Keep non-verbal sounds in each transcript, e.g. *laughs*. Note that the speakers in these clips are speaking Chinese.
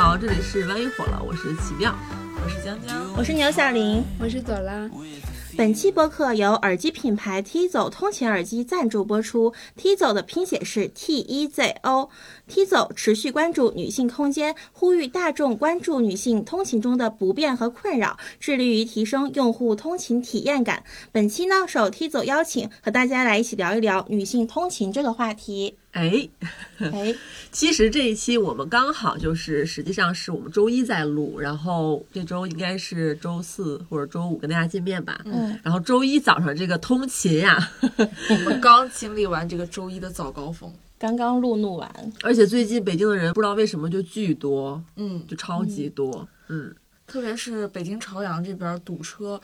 好，这里是万一火了，我是奇妙，我是江江，我是牛小玲，我是朵拉。本期播客由耳机品牌 Tizo 通勤耳机赞助播出。Tizo 的拼写是 T E Z O。Tizo 持续关注女性空间，呼吁大众关注女性通勤中的不便和困扰，致力于提升用户通勤体验感。本期呢，受 Tizo 邀请，和大家来一起聊一聊女性通勤这个话题。哎，哎，*laughs* 其实这一期我们刚好就是，实际上是我们周一在录，然后这周应该是周四或者周五跟大家见面吧。嗯，然后周一早上这个通勤呀，*laughs* 我们刚经历完这个周一的早高峰，刚刚录录完，而且最近北京的人不知道为什么就巨多，嗯，就超级多。嗯，特别是北京朝阳这边堵车，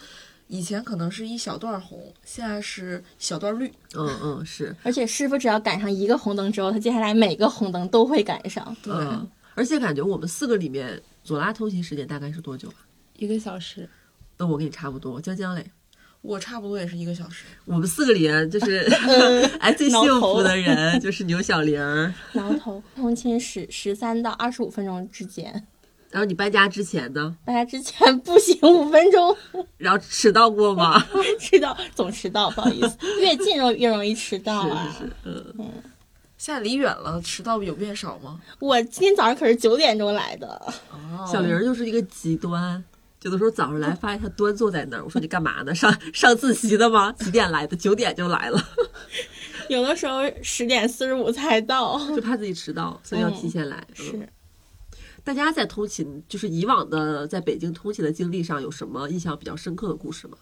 以前可能是一小段红，现在是小段绿。嗯嗯是，而且师傅只要赶上一个红灯之后，他接下来每个红灯都会赶上。对，嗯，而且感觉我们四个里面，左拉通勤时间大概是多久啊？一个小时，那我跟你差不多，江江嘞。我差不多也是一个小时。我们四个里面就是，*laughs* 哎，最幸福的人就是牛小玲儿。挠头，通勤十十三到二十五分钟之间。然后你搬家之前呢？搬家之前步行五分钟，*laughs* 然后迟到过吗？迟到总迟到，不好意思，*laughs* 越近容越容易迟到啊。是是是，嗯，现在离远了，迟到有变少吗？我今天早上可是九点钟来的，哦小玲儿就是一个极端。有的时候早上来，发现她端坐在那儿，我说你干嘛呢？*laughs* 上上自习的吗？几点来的？九点就来了，有的时候十点四十五才到。就怕自己迟到，所以要提前来。嗯是，大家在通勤，就是以往的在北京通勤的经历上，有什么印象比较深刻的故事吗？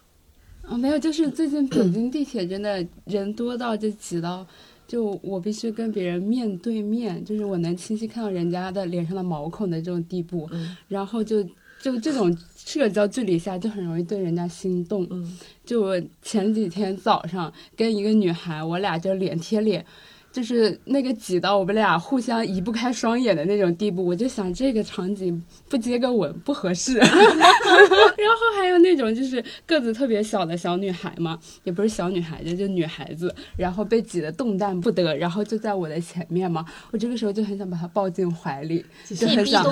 啊，没有，就是最近北京地铁真的人多到就挤到，就我必须跟别人面对面，就是我能清晰看到人家的脸上的毛孔的这种地步，嗯然后就就这种社交距离下就很容易对人家心动。嗯，就我前几天早上跟一个女孩，我俩就脸贴脸。就是那个挤到我们俩互相移不开双眼的那种地步，我就想这个场景不接个吻不合适。*laughs* 然后还有那种就是个子特别小的小女孩嘛，也不是小女孩子，就女孩子，然后被挤得动弹不得，然后就在我的前面嘛，我这个时候就很想把她抱进怀里，就很想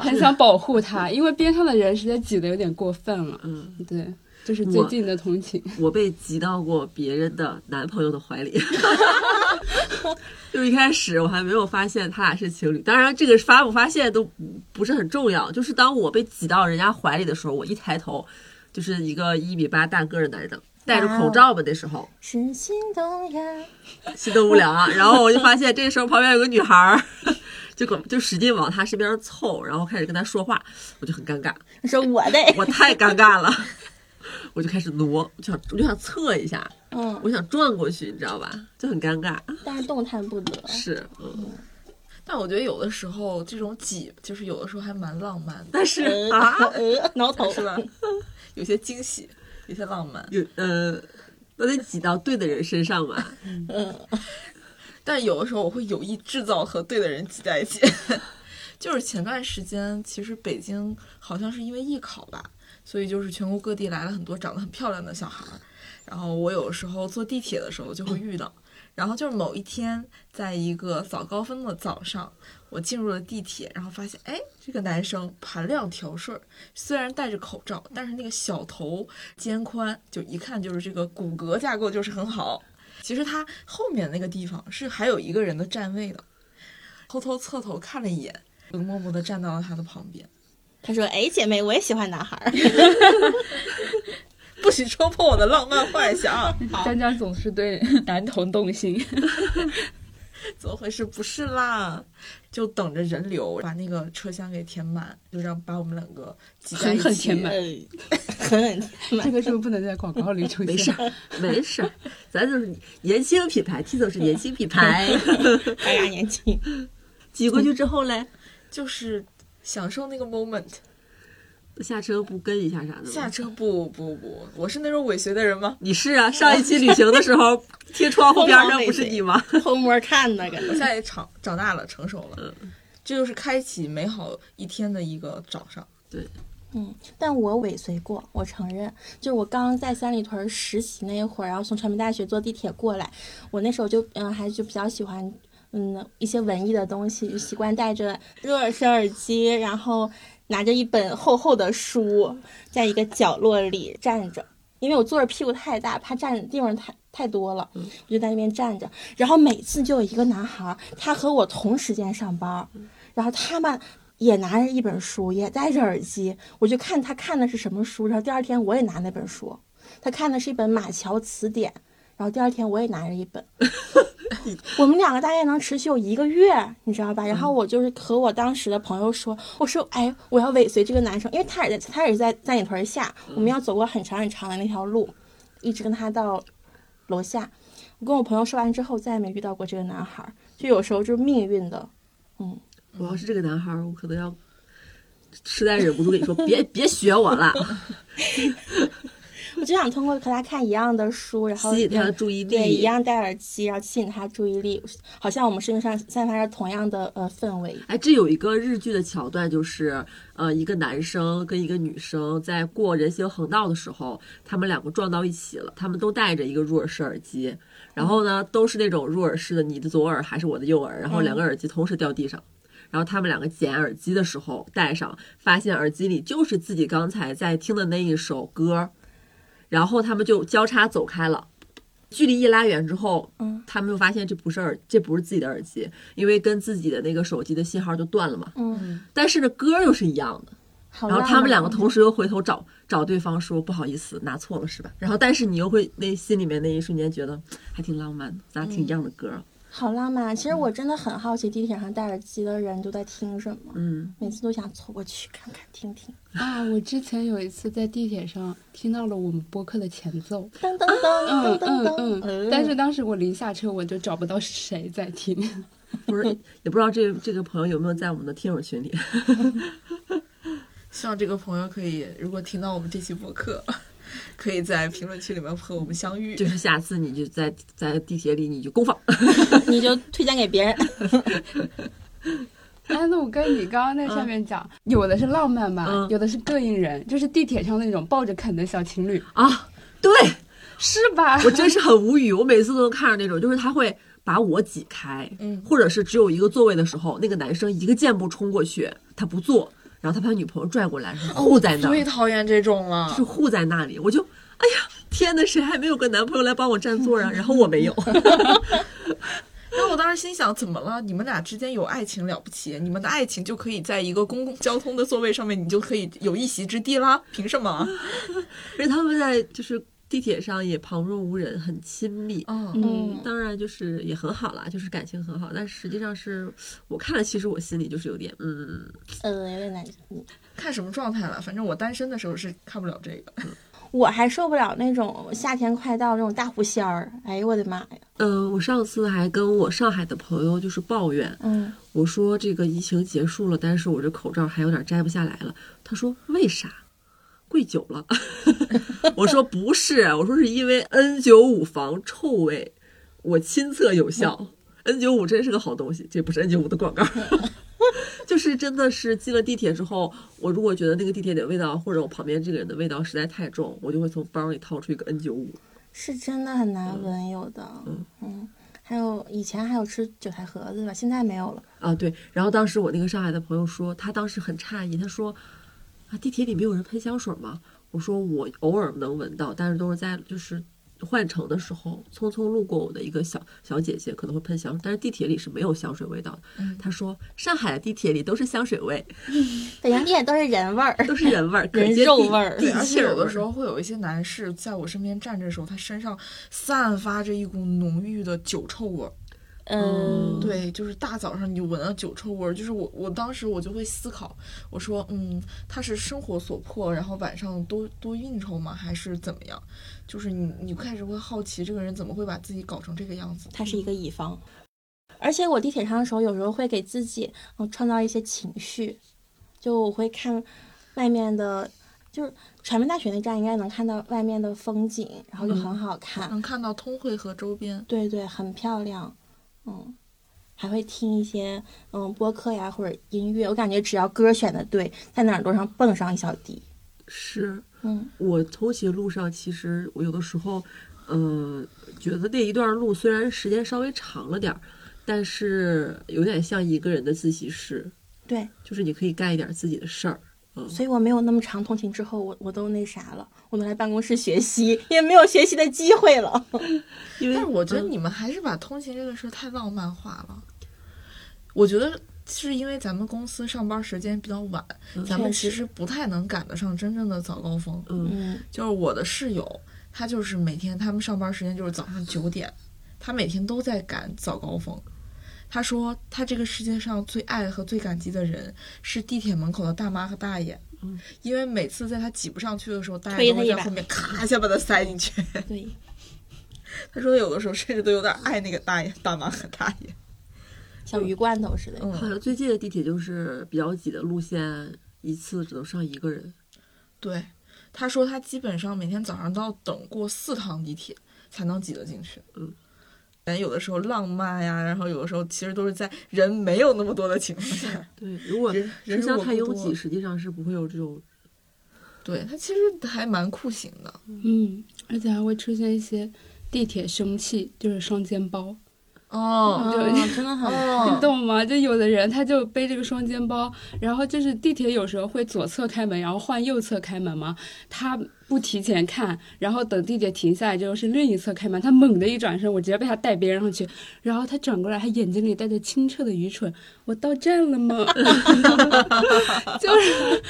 很想保护她，因为边上的人实在挤得有点过分了。嗯，对，就是最近的同情。*laughs* 我被挤到过别人的男朋友的怀里。*laughs* 就是一开始我还没有发现他俩是情侣，当然这个发不发现都不不是很重要。就是当我被挤到人家怀里的时候，我一抬头，就是一个一米八大个儿的男的，戴着口罩吧，那时候是 *laughs* 心动呀。心动无聊啊。然后我就发现这时候旁边有个女孩儿，就搁就使劲往他身边凑，然后开始跟他说话，我就很尴尬，你说我的，我太尴尬了。我就开始挪，我就想我就想侧一下，嗯，我想转过去，你知道吧？就很尴尬。*laughs* 但是动弹不得。是，嗯，但我觉得有的时候这种挤，就是有的时候还蛮浪漫的，但是呃啊，呃，挠头是吧？有些惊喜，有些浪漫。有呃，那得挤到对的人身上嘛。嗯，但有的时候我会有意制造和对的人挤在一起。*laughs* 就是前段时间，其实北京好像是因为艺考吧，所以就是全国各地来了很多长得很漂亮的小孩儿。然后我有时候坐地铁的时候就会遇到。然后就是某一天，在一个早高峰的早上，我进入了地铁，然后发现，哎，这个男生盘量条顺，虽然戴着口罩，但是那个小头肩宽，就一看就是这个骨骼架构就是很好。其实他后面那个地方是还有一个人的站位的，偷偷侧头看了一眼，就默默地站到了他的旁边。他说：“哎，姐妹，我也喜欢男孩儿。*laughs* 不许戳破我的浪漫幻想！*laughs* 江江总是对男童动心。*laughs* 怎么回事？不是啦，就等着人流把那个车厢给填满，就让把我们两个挤在一起。狠狠填满呃，很很这个是不是不能在广告里出现？没事儿，没事儿，咱就是年轻品牌，T 总是年轻品牌。大家年轻。挤过去之后嘞，就是享受那个 moment。下车不跟一下啥的？下车不不不，我是那种尾随的人吗？你是啊，上一期旅行的时候贴窗户边上不是你吗？*laughs* 偷摸看的，感觉我现在也长长大了，成熟了，这就是开启美好一天的一个早上。对，嗯，但我尾随过，我承认，就是我刚在三里屯实习那一会儿，然后从传媒大学坐地铁过来，我那时候就嗯还就比较喜欢。嗯一些文艺的东西，就习惯戴着入耳式耳机，然后拿着一本厚厚的书，在一个角落里站着。因为我坐着屁股太大，怕占的地方太太多了，我就在那边站着。然后每次就有一个男孩，他和我同时间上班，然后他们也拿着一本书，也戴着耳机，我就看他看的是什么书。然后第二天我也拿那本书，他看的是一本马桥词典，然后第二天我也拿着一本。*laughs* 我们两个大概能持续有一个月，你知道吧？然后我就是和我当时的朋友说，我说，哎，我要尾随这个男生，因为他也在，他也是在三里屯下，我们要走过很长很长的那条路，一直跟他到楼下。我跟我朋友说完之后，再也没遇到过这个男孩。就有时候就是命运的，嗯，我要是这个男孩，我可能要实在忍不住跟你说，别别学我了。*laughs* 我就想通过和他看一样的书，然后吸引他的注意力，对，一样戴耳机，然后吸引他注意力，好像我们身上散发着同样的呃氛围。哎，这有一个日剧的桥段，就是呃，一个男生跟一个女生在过人行横道的时候，他们两个撞到一起了，他们都戴着一个入耳式耳机，然后呢，都是那种入耳式的，你的左耳还是我的右耳，然后两个耳机同时掉地上。然后他们两个捡耳机的时候戴上，发现耳机里就是自己刚才在听的那一首歌。然后他们就交叉走开了，距离一拉远之后，嗯，他们就发现这不是耳，这不是自己的耳机，因为跟自己的那个手机的信号就断了嘛，嗯，但是呢歌又是一样的，然后他们两个同时又回头找找对方说不好意思拿错了是吧？然后但是你又会那心里面那一瞬间觉得还挺浪漫的，咱俩听一样的歌，好浪漫。其实我真的很好奇，地铁上戴耳机的人都在听什么，嗯，每次都想凑过去看看听听。啊！我之前有一次在地铁上听到了我们播客的前奏，噔噔噔嗯噔噔嗯噔，嗯，但是当时我临下车我就找不到谁在听。不是 *laughs* 也不知道这这个朋友有没有在我们的听友群里，*laughs* 希望这个朋友可以，如果听到我们这期播客，可以在评论区里面和我们相遇。就是下次你就在在地铁里你就公放，*laughs* 你就推荐给别人。*laughs* 哎，那我跟你刚刚那上面讲，有的是浪漫吧，嗯有的是膈应人，就是地铁上那种抱着啃的小情侣，啊，对。是吧？我真是很无语，我每次都能看着那种，就是他会把我挤开，嗯或者是只有一个座位的时候，那个男生一个箭步冲过去，他不坐，然后他把女朋友拽过来，然后护在那儿，最讨厌这种了就是。护在那里，我就，哎呀，天呐，谁还没有个男朋友来帮我占座啊？然后我没有，*laughs* 然后我当时心想，怎么了？你们俩之间有爱情了不起？你们的爱情就可以在一个公共交通的座位上面，你就可以有一席之地啦？凭什么？*laughs* 而且他们在就是地铁上也旁若无人，很亲密。嗯，嗯，当然就是也很好啦，就是感情很好，但实际上是我看了，其实我心里就是有点，嗯，呃，有点难。看什么状态了？反正我单身的时候是看不了这个。*laughs* 我还受不了那种夏天快到那种大狐仙儿，哎呦我的妈呀！嗯，我上次还跟我上海的朋友就是抱怨，嗯，我说这个疫情结束了，但是我这口罩还有点摘不下来了。他说为啥？贵久了。*laughs* 我说不是，我说是因为 N 九五防臭味，我亲测有效。N 九五真是个好东西，这不是 N 九五的广告。*laughs* 就是真的是进了地铁之后，我如果觉得那个地铁里的味道，或者我旁边这个人的味道实在太重，我就会从包里掏出一个 N 九五。是真的很难闻，有的。嗯，还有以前还有吃韭菜盒子吧，现在没有了。啊，对。然后当时我那个上海的朋友说，他当时很诧异，他说：“啊，地铁里没有人喷香水吗？”我说：“我偶尔能闻到，但是都是在就是换乘的时候，匆匆路过我的一个小小姐姐可能会喷香水，但是地铁里是没有香水味道的。她说：“上海的地铁里都是香水味，*laughs* 北京地铁都是人味儿，都是人味儿，*laughs* 人肉味儿对，而且有的时候会有一些男士在我身边站着的时候，他身上散发着一股浓郁的酒臭味儿。嗯，对，就是大早上你就闻到酒臭味儿，就是我我当时我就会思考，我说嗯，他是生活所迫，然后晚上多多应酬吗，还是怎么样？就是你你开始会好奇这个人怎么会把自己搞成这个样子。他是一个乙方。而且我地铁上的时候，有时候会给自己嗯创造一些情绪，就我会看外面的，就是传媒大学那站应该能看到外面的风景，然后就很好看。能看到通惠河周边，对对，很漂亮，嗯，还会听一些嗯播客呀或者音乐，我感觉只要歌选的对，在那耳朵上蹦上一小滴，是。”嗯我通勤路上，其实我有的时候，呃，觉得那一段路虽然时间稍微长了点儿，但是有点像一个人的自习室，对，就是你可以干一点自己的事儿。嗯，所以我没有那么长通勤之后，我我都那啥了，我都来办公室学习，*laughs* 也没有学习的机会了。*laughs* 因为但是我觉得嗯你们还是把通勤这个事儿太浪漫化了。我觉得是因为咱们公司上班时间比较晚，咱们其实不太能赶得上真正的早高峰。嗯嗯，就是我的室友，他就是每天他们上班时间就是早上九点，他每天都在赶早高峰。他说他这个世界上最爱和最感激的人是地铁门口的大妈和大爷，嗯因为每次在他挤不上去的时候，大爷都会在后面咔一下把他塞进去。*laughs* 对，他说有的时候甚至都有点爱那个大爷、大妈和大爷。*laughs* 像鱼罐头似的。嗯，好像最近的地铁就是比较挤的路线，一次只能上一个人。对，他说他基本上每天早上都要等过四趟地铁才能挤得进去。嗯，人有的时候浪漫呀，然后有的时候其实都是在人没有那么多的情况下。*laughs* 对，如果人人车厢如果不多太拥挤，实际上是不会有这种。对他其实还蛮酷刑的。嗯，而且还会出现一些地铁凶器，就是双肩包。哦，就哦真的很哦你懂吗？就有的人他就背这个双肩包，然后就是地铁有时候会左侧开门，然后换右侧开门嘛，他不提前看，然后等地铁停下来之后是另一侧开门，他猛地一转身，我直接被他带边上去，然后他转过来，他眼睛里带着清澈的愚蠢，我到站了吗？*laughs* 就是，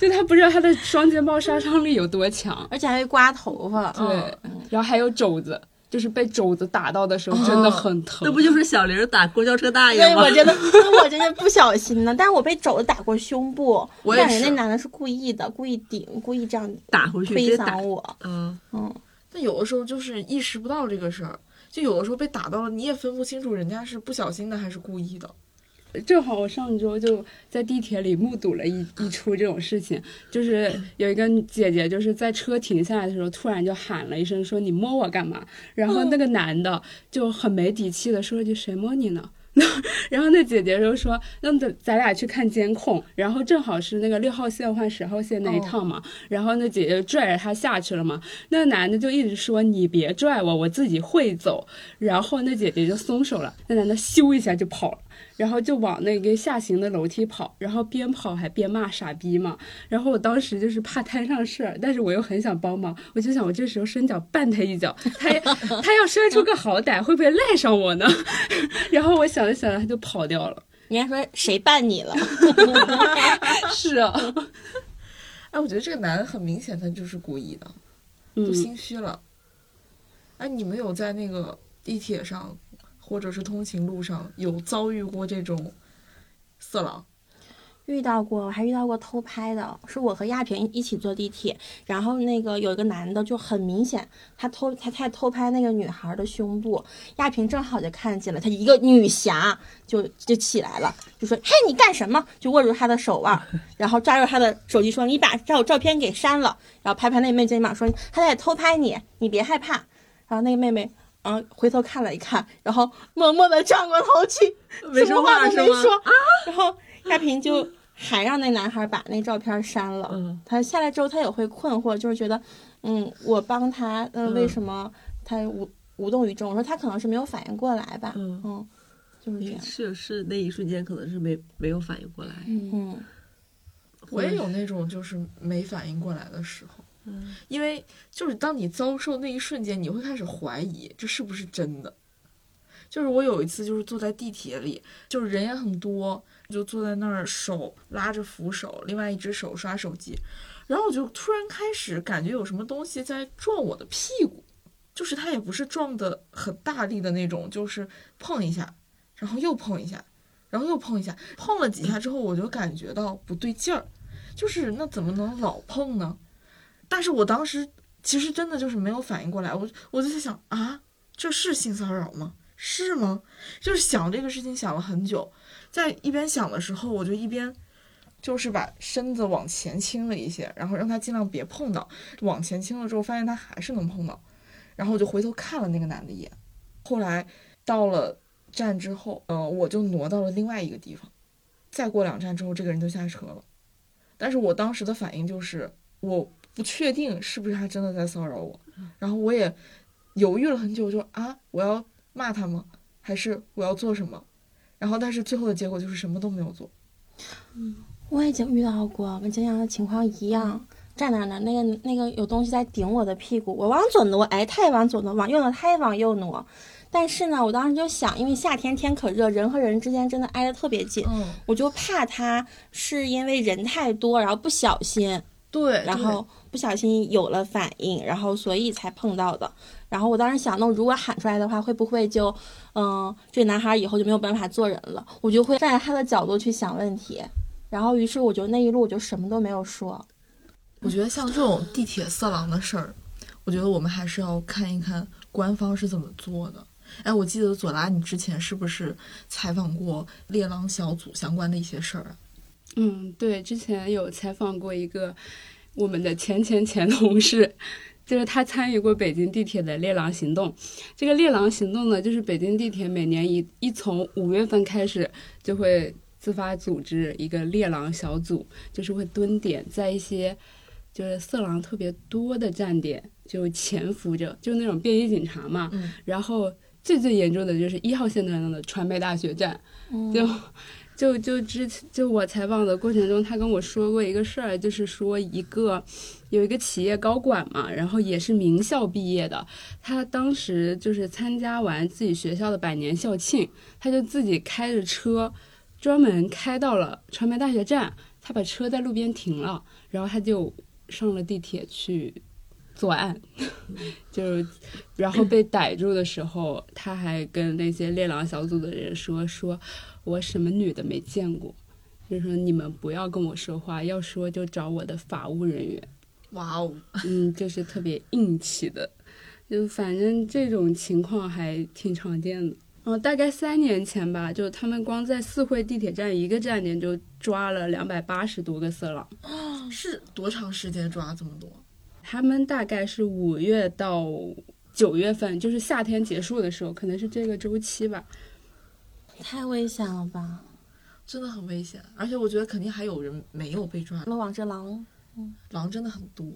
就他不知道他的双肩包杀伤力有多强，而且还会刮头发。对，然后还有肘子。就是被肘子打到的时候，真的很疼。那不就是小玲打公交车大爷对，吗？我真的，*laughs* 我真的不小心呢。但是我被肘子打过胸部，我也感觉那男的是故意的，故意顶，故意这样打回去，直推搡。我。嗯，嗯，但有的时候就是意识不到这个事儿，就有的时候被打到了，你也分不清楚人家是不小心的还是故意的。正好我上周就在地铁里目睹了一一出这种事情，就是有一个姐姐就是在车停下来的时候，突然就喊了一声说：“你摸我干嘛？”然后那个男的就很没底气的说了句：“谁摸你呢？” *laughs* 然后那姐姐就说：“那咱咱俩去看监控。”然后正好是那个六号线换十号线那一趟嘛，然后那姐姐拽着他下去了嘛。那男的就一直说：“你别拽我，我自己会走。”然后那姐姐就松手了，那男的咻一下就跑了。然后就往那个下行的楼梯跑，然后边跑还边骂傻逼嘛。然后我当时就是怕摊上事儿，但是我又很想帮忙，我就想我这时候伸脚绊他一脚，他他要摔出个好歹，会不会赖上我呢？*laughs* 然后我想着想着他就跑掉了。人家说谁绊你了？*laughs* 是啊，哎，我觉得这个男的很明显他就是故意的，嗯就，心虚了。哎，你们有在那个地铁上或者是通勤路上有遭遇过这种色狼？遇到过，我还遇到过偷拍的，是我和亚萍一起坐地铁，然后那个有一个男的就很明显，他偷他他偷拍那个女孩的胸部，亚萍正好就看见了，他一个女侠就就起来了，就说嘿你干什么？就握住他的手腕，然后抓住他的手机说你把照照片给删了，然后拍拍那妹肩膀说他在偷拍你，你别害怕，然后那个妹妹。嗯，回头看了一看，然后默默的转过头去，什么话？都没说。然后亚萍就还让那男孩把那照片删了。嗯他下来之后，他也会困惑，就是觉得，嗯，我帮他，呃，嗯为什么他无无动于衷？我说他可能是没有反应过来吧。嗯就是这样。是是，那一瞬间可能是没没有反应过来。嗯，我也有那种就是没反应过来的时候，嗯因为就是当你遭受那一瞬间，你会开始怀疑这是不是真的。就是我有一次就是坐在地铁里，就是人也很多，就坐在那儿手拉着扶手，另外一只手刷手机，然后我就突然开始感觉有什么东西在撞我的屁股，就是它也不是撞的很大力的那种，就是碰一下，然后又碰一下，然后又碰一下，碰了几下之后，我就感觉到不对劲儿，就是那怎么能老碰呢？但是我当时其实真的就是没有反应过来，我我就在想啊，这是性骚扰吗？是吗？就是想这个事情想了很久，在一边想的时候，我就一边就是把身子往前倾了一些，然后让他尽量别碰到。往前倾了之后，发现他还是能碰到，然后我就回头看了那个男的一眼。后来到了站之后，呃，我就挪到了另外一个地方。再过两站之后，这个人就下车了。但是我当时的反应就是，我不确定是不是他真的在骚扰我，然后我也犹豫了很久，就啊，我要骂他吗？还是我要做什么？然后但是最后的结果就是什么都没有做。嗯我已经遇到过跟江阳的情况一样，站那儿呢，那个那个有东西在顶我的屁股，我往左挪，哎，他也往左挪，往右挪，他也往右挪。但是呢，我当时就想，因为夏天天可热，人和人之间真的挨得特别近，嗯，我就怕他是因为人太多，然后不小心，对，然后不小心有了反应，然后所以才碰到的。然后我当时想，那如果喊出来的话，会不会就，嗯，这男孩以后就没有办法做人了？我就会站在他的角度去想问题。然后，于是我就那一路我就什么都没有说。我觉得像这种地铁色狼的事儿，我觉得我们还是要看一看官方是怎么做的。哎，我记得左拉，你之前是不是采访过猎狼小组相关的一些事儿啊？嗯，对，之前有采访过一个我们的前前前同事，就是他参与过北京地铁的猎狼行动。这个猎狼行动呢，就是北京地铁每年一一从五月份开始就会自发组织一个猎狼小组，就是会蹲点在一些就是色狼特别多的站点，就潜伏着，就是那种便衣警察嘛。嗯然后最最严重的就是一号线段的传媒大学站，嗯就就就之就我采访的过程中，他跟我说过一个事儿，就是说一个有一个企业高管嘛，然后也是名校毕业的，他当时就是参加完自己学校的百年校庆，他就自己开着车，专门开到了传媒大学站，他把车在路边停了，然后他就上了地铁去作案，*laughs* 就是，然后被逮住的时候，他还跟那些猎狼小组的人说：“说我什么女的没见过，就是说你们不要跟我说话，要说就找我的法务人员。哇哦，”嗯，就是特别硬气的，就反正这种情况还挺常见的。嗯，大概三年前吧，就他们光在四惠地铁站一个站点就抓了两百八十多个色狼。哦是多长时间抓这么多？他们大概是五月到九月份，就是夏天结束的时候，可能是这个周期吧。太危险了吧！真的很危险，而且我觉得肯定还有人没有被抓，漏网之狼，狼真的很多。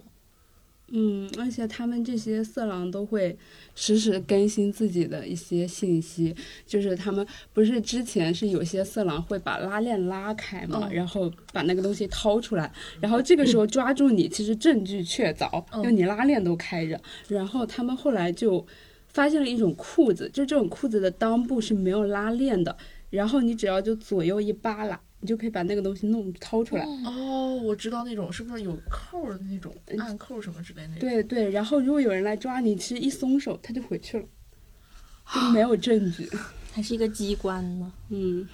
嗯，而且他们这些色狼都会实时更新自己的一些信息，就是他们不是之前是有些色狼会把拉链拉开嘛，嗯然后把那个东西掏出来，然后这个时候抓住你，其实证据确凿，嗯因为你拉链都开着。然后他们后来就发现了一种裤子，就这种裤子的裆部是没有拉链的，然后你只要就左右一扒拉，你就可以把那个东西弄掏出来。哦，我知道那种是不是有扣的那种暗扣什么之类那种？对对，然后如果有人来抓你，其实一松手他就回去了，就没有证据。*gasps* 还是一个机关呢。嗯，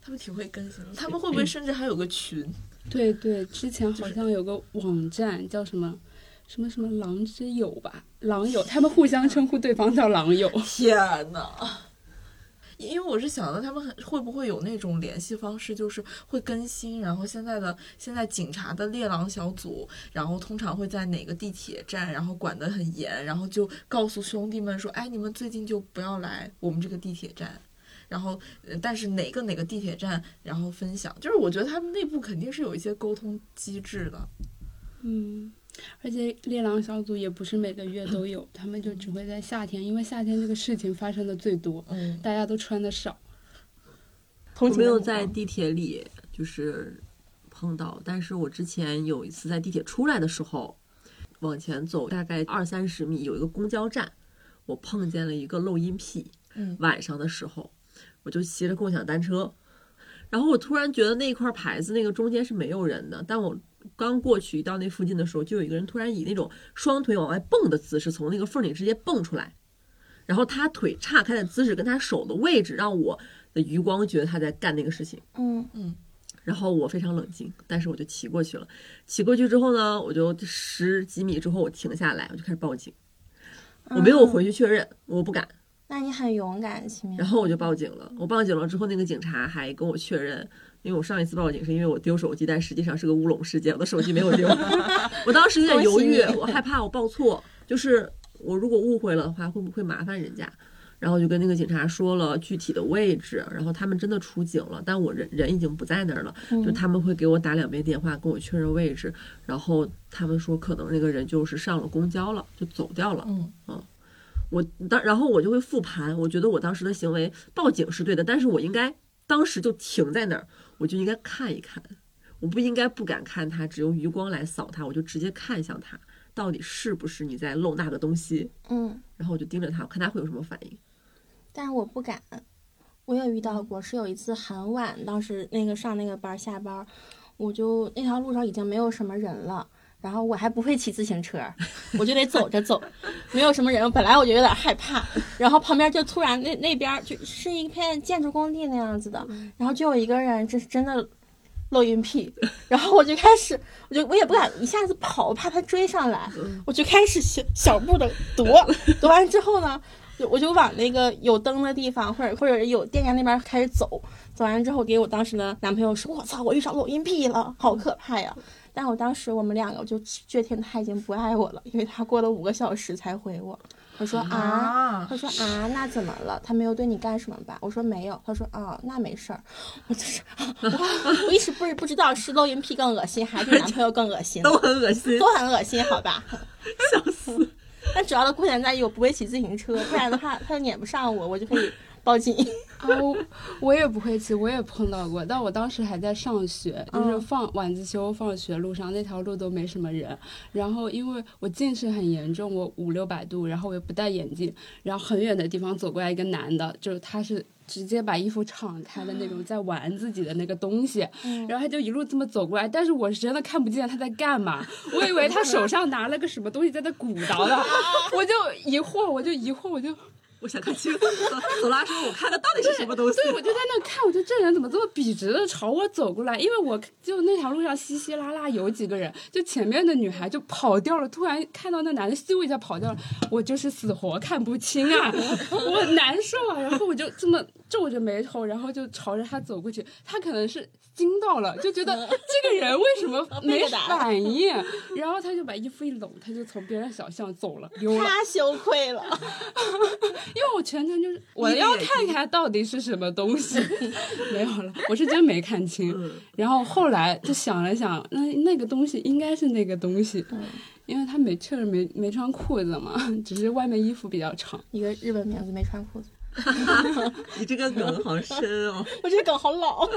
他们挺会更新的，他们会不会甚至还有个群？对对，之前好像有个网站叫什么什么什么狼之友吧，狼友，他们互相称呼对方叫狼友。*laughs* 天呐！因为我是想到他们很会不会有那种联系方式，就是会更新，然后现在的现在警察的猎狼小组，然后通常会在哪个地铁站，然后管得很严，然后就告诉兄弟们说，哎，你们最近就不要来我们这个地铁站。然后，呃但是哪个哪个地铁站，然后分享，就是我觉得他们内部肯定是有一些沟通机制的。嗯，而且猎狼小组也不是每个月都有，他们就只会在夏天，因为夏天这个事情发生的最多，嗯，大家都穿的少。我没有在地铁里就是碰到，但是我之前有一次在地铁出来的时候，往前走大概二三十米有一个公交站，我碰见了一个漏音癖。嗯晚上的时候，我就骑着共享单车，然后我突然觉得那块牌子那个中间是没有人的，但我刚过去到那附近的时候，就有一个人突然以那种双腿往外蹦的姿势从那个缝里直接蹦出来，然后他腿岔开的姿势跟他手的位置，让我的余光觉得他在干那个事情。嗯嗯，然后我非常冷静，但是我就骑过去了。骑过去之后呢，我就十几米之后我停下来，我就开始报警。我没有回去确认，我不敢。那你很勇敢。然后我就报警了。我报警了之后，那个警察还跟我确认，因为我上一次报警是因为我丢手机，但实际上是个乌龙事件，我的手机没有丢。*laughs* 我当时有点犹豫我害怕我报错，就是我如果误会了的话，会不会麻烦人家？然后就跟那个警察说了具体的位置，然后他们真的出警了，但我人人已经不在那儿了，就他们会给我打两遍电话跟我确认位置，然后他们说可能那个人就是上了公交了，就走掉了。嗯我当然后我就会复盘，我觉得我当时的行为报警是对的，但是我应该当时就停在那儿，我就应该看一看，我不应该不敢看他，只用余光来扫他，我就直接看向他，到底是不是你在露那个东西，嗯，然后我就盯着他，我看他会有什么反应。但是我不敢。我有遇到过，是有一次很晚，当时那个上那个班儿下班儿，我就那条路上已经没有什么人了，然后我还不会骑自行车，我就得走着走，没有什么人，本来我就有点害怕，然后旁边就突然那那边就是一片建筑工地那样子的，然后就有一个人，这是真的露阴癖，然后我就开始，我就我也不敢一下子跑，我怕他追上来，我就开始小小步的踱，踱完之后呢。就我就往那个有灯的地方，或者或者有店家那边开始走，走完之后给我当时的男朋友说：“我操，我遇上露阴癖了，好可怕呀！”但我当时我们两个就确定他已经不爱我了，因为他过了五个小时才回我。我说啊，啊，他说啊，那怎么了？他没有对你干什么吧？我说没有。他说啊，那没事儿。我就是，我我一时不是不知道是录音癖更恶心，还是男朋友更恶心，都很恶心，都很恶心，好吧？*laughs* 笑死。*laughs* 但主要的困难在于我不会骑自行车，不然的话他就撵不上我，我就可以报警。啊，我我也不会骑，我也碰到过，但我当时还在上学，就是嗯放晚自修放学路上那条路都没什么人，然后因为我近视很严重，我五六百度，然后我又不戴眼镜，然后很远的地方走过来一个男的，就是他是。直接把衣服敞开的那种，在玩自己的那个东西，然后他就一路这么走过来，但是我是真的看不见他在干嘛，我以为他手上拿了个什么东西在那鼓捣的，*laughs* 我就疑惑，我就疑惑，我就我想看清楚。索拉说：“我看的到底是什么东西？”对，*laughs* 我就在那看，我就这人怎么这么笔直的朝我走过来？因为我就那条路上稀稀拉拉有几个人，就前面的女孩就跑掉了，突然看到那男的咻一下跑掉了，我就是死活看不清啊，*laughs* 我难受啊。然后我就这么皱着眉头，然后就朝着他走过去，*laughs* 他可能是惊到了，就觉得这个人为什么没反应，然后他就把衣服一拢，他就从边上小巷走了，溜了。他羞愧了，因为我全程就是我要看看到底是什么东西，*laughs* 没有了，我是真没看清。嗯然后后来就想了想，那那个东西应该是那个东西，因为他没确实没没穿裤子嘛，只是外面衣服比较长。一个日本名字没穿裤子，*laughs* 你这个梗好深哦。*laughs* 我这个梗好老。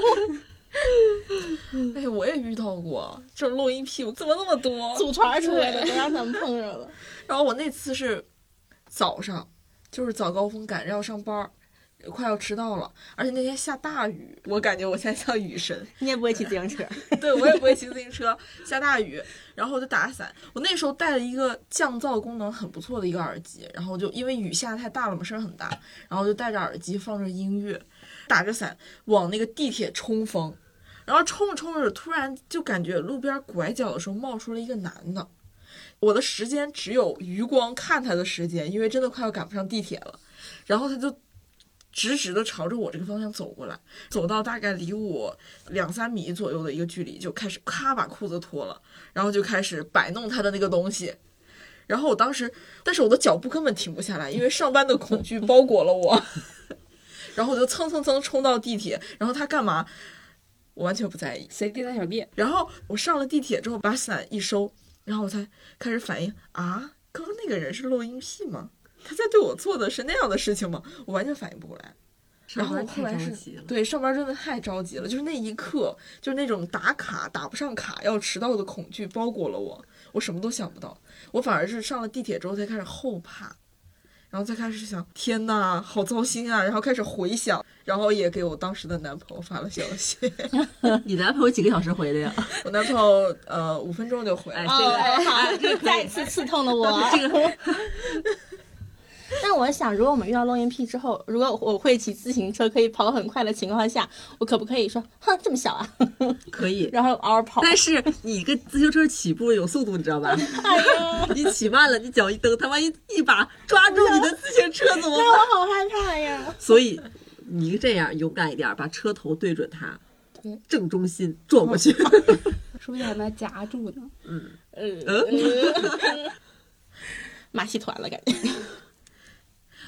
哎，我也遇到过这种录音癖，怎么那么多？组团出来的，都让他们碰上了。然后我那次是早上，就是早高峰赶着要上班儿，快要迟到了，而且那天下大雨，我感觉我现在像雨神。你也不会骑自行车，*laughs* 对我也不会骑自行车，下大雨，然后我就打伞。我那时候带了一个降噪功能很不错的一个耳机，然后就因为雨下得太大了嘛，声很大，然后就戴着耳机放着音乐，打着伞往那个地铁冲锋，然后冲着冲着，突然就感觉路边拐角的时候冒出了一个男的。我的时间只有余光看他的时间，因为真的快要赶不上地铁了。然后他就直直的朝着我这个方向走过来，走到大概离我两三米左右的一个距离，就开始咔把裤子脱了，然后就开始摆弄他的那个东西。然后我当时，但是我的脚步根本停不下来，因为上班的恐惧包裹了我。*laughs* 然后我就蹭蹭蹭冲到地铁，然后他干嘛？我完全不在意。随地大小便，然后我上了地铁之后，把伞一收，然后我才开始反应啊，刚刚那个人是录音癖吗？他在对我做的是那样的事情吗？我完全反应不过来。然后后来是对上班真的太着急了，就是那一刻，就是那种打卡打不上卡要迟到的恐惧包裹了我，我什么都想不到，我反而是上了地铁之后才开始后怕，然后最开始想天呐，好糟心啊，然后开始回想，然后也给我当时的男朋友发了消息，*laughs* 你男朋友几个小时回的呀？*laughs* 我男朋友呃五分钟就回来哎，这个哦，好，再次刺痛了我。*laughs* 这个 *laughs* 但我想，如果我们遇到录音癖之后，如果我会骑自行车，可以跑很快的情况下，我可不可以说，哼，这么小啊，*laughs* 可以。然后嗷嗷跑？但是你跟自行车起步有速度，你知道吧？*laughs* 哎呀，你起慢了，你脚一蹬，他万一一把抓住你的自行车怎么那办？我好害怕呀。所以你这样勇敢一点，把车头对准他对，正中心撞过去。说不定还把他夹住呢。嗯嗯，马戏团了感觉。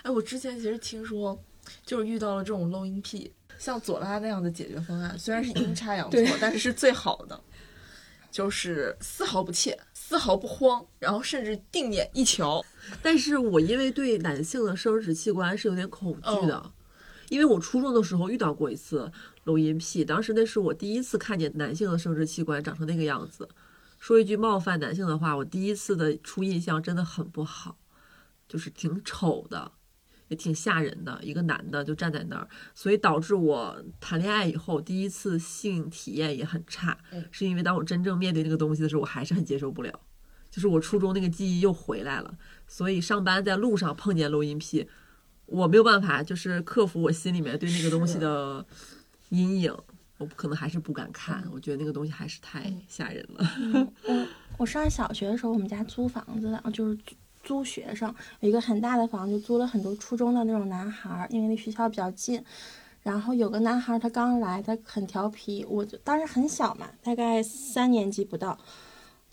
哎，我之前其实听说，就是遇到了这种漏音癖，像左拉那样的解决方案，虽然是阴差阳错，但是是最好的。就是丝毫不怯，丝毫不慌，然后甚至定眼一瞧，但是我因为对男性的生殖器官是有点恐惧的，因为我初中的时候遇到过一次漏音癖，当时那是我第一次看见男性的生殖器官长成那个样子。说一句冒犯男性的话，我第一次的初印象真的很不好，就是挺丑的，也挺吓人的。一个男的就站在那儿，所以导致我谈恋爱以后第一次性体验也很差，是因为当我真正面对那个东西的时候，我还是很接受不了。就是我初中那个记忆又回来了，所以上班在路上碰见录音癖，我没有办法，就是克服我心里面对那个东西的阴影。我可能还是不敢看，我觉得那个东西还是太吓人了。我我上小学的时候，我们家租房子的，就是租租学生，有一个很大的房子，租了很多初中的那种男孩儿，因为离学校比较近。然后有个男孩儿他刚来，他很调皮，我就当时很小嘛，大概三年级不到，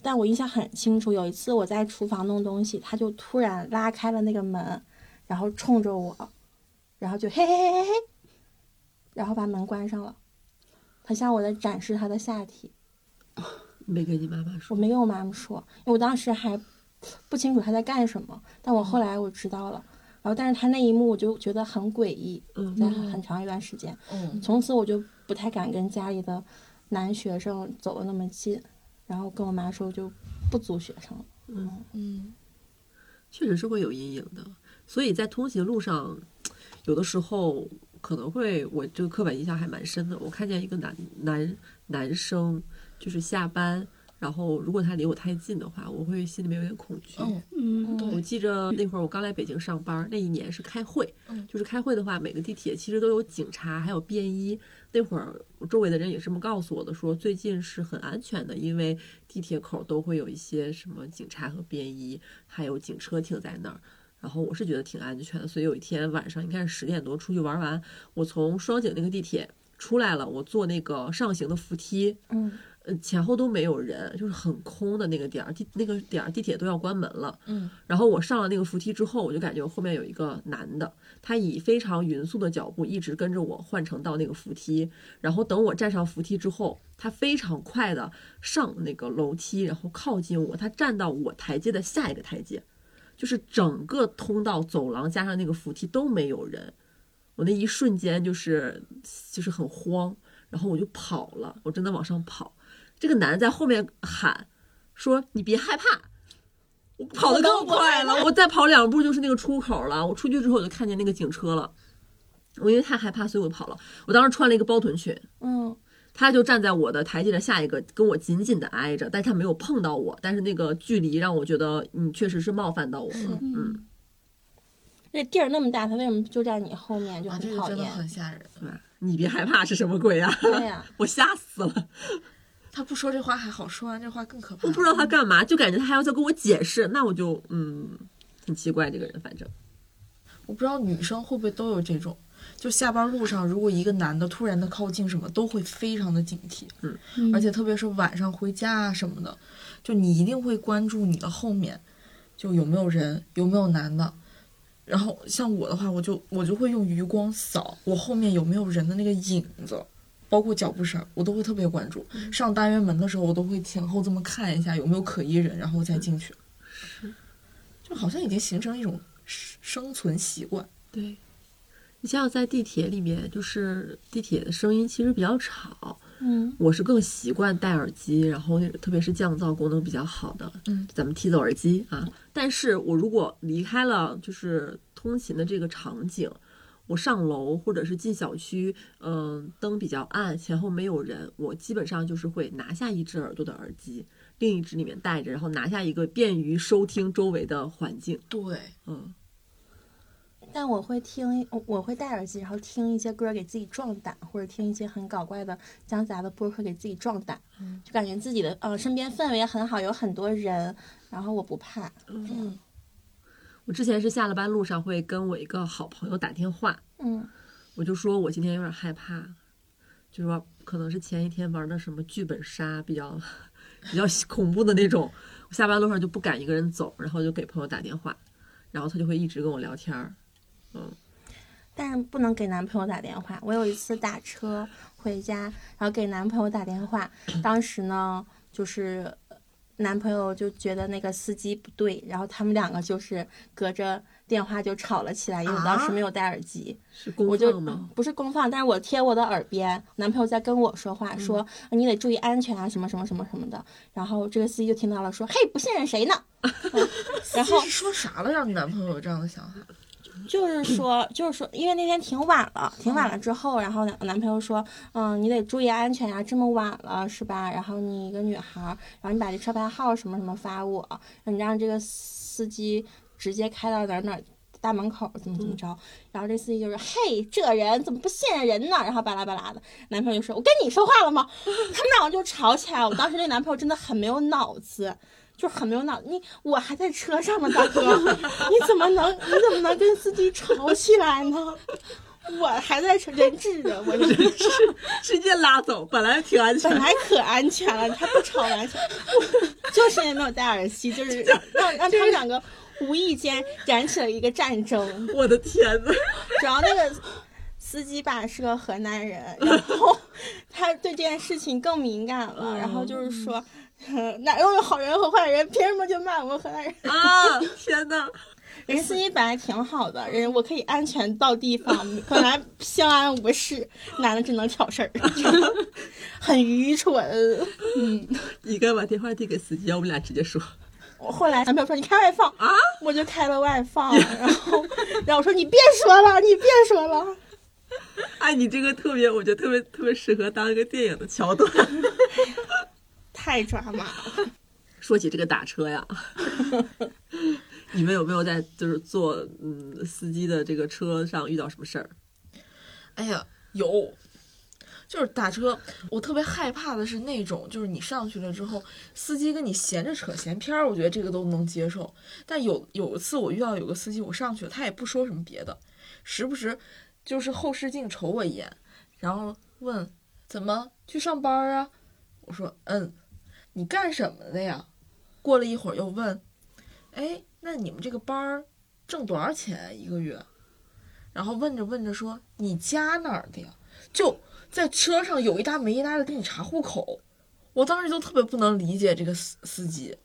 但我印象很清楚。有一次我在厨房弄东西，他就突然拉开了那个门，然后冲着我，然后就嘿嘿嘿嘿嘿，然后把门关上了。他向我在展示他的下体，没跟你妈妈说，我没跟我妈妈说，因为我当时还不清楚他在干什么。但我后来我知道了，然后但是他那一幕我就觉得很诡异，嗯在很长一段时间，嗯，从此我就不太敢跟家里的男学生走的那么近，然后跟我妈说就不租学生了。嗯嗯，确实是会有阴影的。所以在通行路上，有的时候可能会，我这个刻板印象还蛮深的。我看见一个男男男生，就是下班，然后如果他离我太近的话，我会心里面有点恐惧。嗯嗯，我记着那会儿我刚来北京上班，那一年是开会，嗯就是开会的话，每个地铁其实都有警察，还有便衣。那会儿我周围的人也是这么告诉我的，说最近是很安全的，因为地铁口都会有一些什么警察和便衣，还有警车停在那儿。然后我是觉得挺安全的，所以有一天晚上应该是十点多出去玩完，我从双井那个地铁出来了，我坐那个上行的扶梯，嗯呃，前后都没有人，就是很空的那个点儿，地那个点儿地铁都要关门了。嗯，然后我上了那个扶梯之后，我就感觉后面有一个男的，他以非常匀速的脚步一直跟着我换乘到那个扶梯。然后等我站上扶梯之后，他非常快的上那个楼梯，然后靠近我，他站到我台阶的下一个台阶，就是整个通道走廊加上那个扶梯都没有人。我那一瞬间就是就是很慌，然后我就跑了，我真的往上跑。这个男的在后面喊说：“你别害怕。”我跑得更快了，我再跑两步就是那个出口了。我出去之后我就看见那个警车了，我因为太害怕，所以我跑了。我当时穿了一个包臀裙，嗯他就站在我的台阶的下一个，跟我紧紧的挨着，但是他没有碰到我，但是那个距离让我觉得，嗯，确实是冒犯到我了，嗯，那地儿那么大，他为什么就在你后面，就啊，很这个真的讨厌？很吓人。对吧？你别害怕是什么鬼啊？对呀、*laughs* 我吓死了，他不说这话还好，说完这话更可怕。我不知道他干嘛，就感觉他还要再跟我解释，那我就嗯，挺奇怪这个人，反正我不知道女生会不会都有这种，就下班路上，如果一个男的突然的靠近什么，都会非常的警惕。嗯而且特别是晚上回家啊什么的，就你一定会关注你的后面，就有没有人，有没有男的。然后像我的话，我就我就会用余光扫我后面有没有人的那个影子，包括脚步声，我都会特别关注。上单元门的时候，我都会前后这么看一下有没有可疑人，然后再进去。是就好像已经形成一种生存习惯。对。你像在地铁里面，就是地铁的声音其实比较吵，嗯我是更习惯戴耳机，然后那个特别是降噪功能比较好的，嗯，咱们提走耳机啊。但是我如果离开了就是通勤的这个场景，我上楼或者是进小区，嗯、灯比较暗，前后没有人，我基本上就是会拿下一只耳朵的耳机，另一只里面戴着，然后拿下一个便于收听周围的环境。对，嗯，但我会听，我我会戴耳机，然后听一些歌给自己壮胆，或者听一些很搞怪的讲杂的播客给自己壮胆，就感觉自己的呃身边氛围很好，有很多人，然后我不怕。嗯我之前是下了班路上会跟我一个好朋友打电话，嗯我就说我今天有点害怕，就是说可能是前一天玩的什么剧本杀比较比较恐怖的那种，我下班路上就不敢一个人走，然后就给朋友打电话，然后他就会一直跟我聊天儿。嗯但是不能给男朋友打电话。我有一次打车回家，然后给男朋友打电话，当时呢。就是男朋友就觉得那个司机不对，然后他们两个就是隔着电话就吵了起来，因为我当时没有戴耳机，是公我就放吗？*clears throat* 不是公放，但是我贴我的耳边，男朋友在跟我说话，说你得注意安全啊，什么什么什么什么的。然后这个司机就听到了，说嘿，不信任谁呢？*laughs* 嗯然后说啥了，让你男朋友有这样的想法？就是说，就是说，因为那天挺晚了，挺晚了之后，然后男男朋友说，嗯，你得注意安全呀、这么晚了是吧？然后你一个女孩儿，然后你把这车牌号什么什么发我，你让这个司机直接开到哪儿哪儿大门口，怎么怎么着？然后这司机就说，嘿，这人怎么不信任人呢？然后巴拉巴拉的，男朋友就说，我跟你说话了吗？*laughs* 他们两个就吵起来了。我当时那男朋友真的很没有脑子。就很没有脑子，你我还在车上呢，大哥，*laughs* 你怎么能你怎么能跟司机吵起来呢？我还在车，人质啊，我人质，*laughs* 直接拉走，本来挺安全本。来可安全了，他不吵完全，*laughs* 就是因为没有戴耳机，就是让让让他们两个无意间燃起了一个战争。我的天呐，主要那个司机吧是个河南人，然后他对这件事情更敏感了，然后就是说，嗯 *laughs* 哪有好人和坏人，凭什么就骂我们河南人？啊！天呐，*laughs* 人家司机本来挺好的，人我可以安全到地方，本来相安无事，男的只能挑事儿，*laughs* 很愚蠢。嗯你该把电话递给司机，我们俩直接说。我后来男朋友说你开外放啊，我就开了外放，然后然后我说你别说了，你别说了。哎，你这个特别，我觉得特别特别适合当一个电影的桥段。太抓马了，*laughs* 说起这个打车呀，你们有没有在就是坐嗯司机的这个车上遇到什么事儿？哎呀，有，就是打车，我特别害怕的是那种，就是你上去了之后，司机跟你闲着扯闲篇儿，我觉得这个都能接受。但有有一次我遇到有个司机，我上去了，他也不说什么别的，时不时就是后视镜瞅我一眼，然后问怎么去上班啊？我说嗯，你干什么的呀？过了一会儿又问，哎，那你们这个班儿挣多少钱一个月？然后问着问着说：“你家哪儿的呀？”就在车上有一搭没一搭的给你查户口，我当时就特别不能理解这个司司机，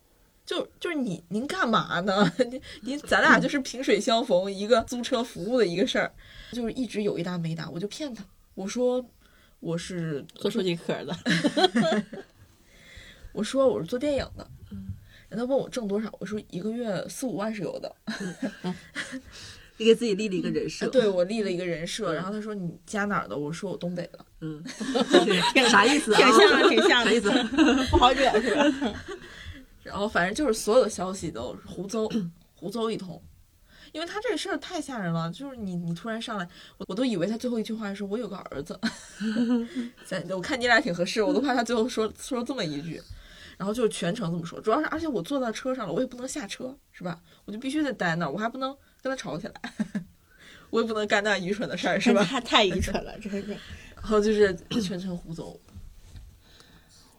就就是你您干嘛呢？*laughs* 您您咱俩就是萍水相逢，一个租车服务的一个事儿，就是一直有一搭没搭，我就骗他，我说我是做手机壳的，*laughs* 我说我是做电影的，然后他问我挣多少，我说一个月四五万是有的，*laughs* 你给自己立了一个人设，对我立了一个人设，然后他说你家哪儿的？我说我东北的。嗯，*laughs* 啥意思啊？挺像的，挺像啥意思？*laughs* 不好惹是吧？然后反正就是所有的消息都胡诌胡诌一通，因为他这个事儿太吓人了，就是你你突然上来，我我都以为他最后一句话是我有个儿子，咱我看你俩挺合适，我都怕他最后说说这么一句，然后就全程这么说，主要是而且我坐在车上了，我也不能下车是吧？我就必须得待那儿，我还不能跟他吵起来，*laughs* 我也不能干那愚蠢的事儿是吧？太 *laughs* 太愚蠢了，真是。*laughs* 然后就是全程胡诌，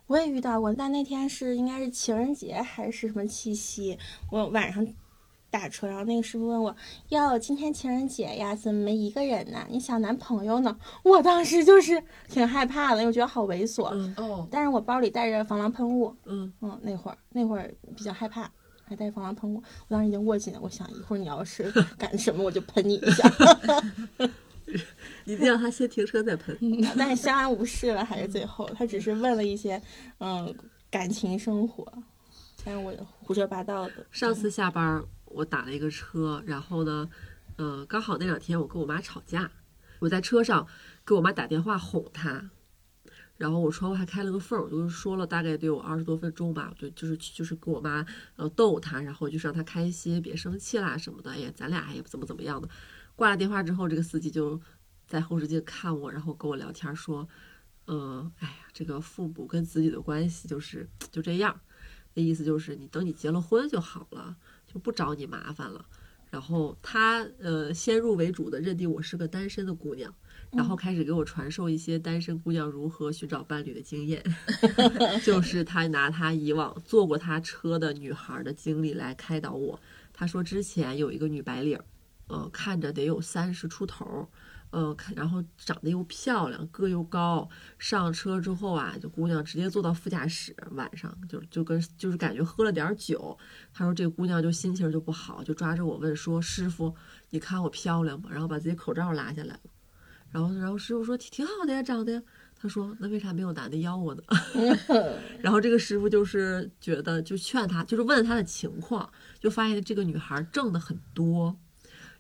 我也遇到过，但那天是应该是情人节还是什么七夕，我晚上打车，然后那个师傅问我，哟，今天情人节呀，怎么没一个人呢？你想男朋友呢？*laughs* 我当时就是挺害怕的，因为我觉得好猥琐。嗯哦，但是我包里带着防狼喷雾，嗯，嗯，那会儿那会儿比较害怕，还带防狼喷雾，我当时已经握紧了，我想一会儿你要是 *laughs* 干什么，我就喷你一下。*laughs* 一定要他先停车再喷。但是相安无事了，还是最后，他只是问了一些嗯感情生活，但是我胡说八道的。上次下班儿我打了一个车，然后呢，嗯、刚好那两天我跟我妈吵架，我在车上给我妈打电话哄她，然后我窗户还开了个缝，我就是说了大概得有二十多分钟吧，我就就是就是跟我妈呃逗她，然后就是让她开心，别生气啦什么的，哎呀，咱俩也不怎么怎么样的。挂了电话之后，这个司机就在后视镜看我，然后跟我聊天说，嗯，哎呀，这个父母跟子女的关系就是就这样，那意思就是你等你结了婚就好了，就不找你麻烦了。然后他呃先入为主的认定我是个单身的姑娘，然后开始给我传授一些单身姑娘如何寻找伴侣的经验，*laughs* 就是他拿他以往坐过他车的女孩的经历来开导我。他说之前有一个女白领儿，呃，看着得有三十出头，嗯，看然后长得又漂亮，个又高。上车之后啊，这姑娘直接坐到副驾驶，晚上就就跟就是感觉喝了点酒。她说这姑娘就心情就不好，就抓着我问说：“师傅，你看我漂亮吗？”然后把自己口罩拉下来了。然后然后师傅说：“挺好的呀，长得呀。”他说：“那为啥没有男的要我呢？” *laughs* 然后这个师傅就是觉得就劝他，就是问他的情况，就发现这个女孩挣的很多。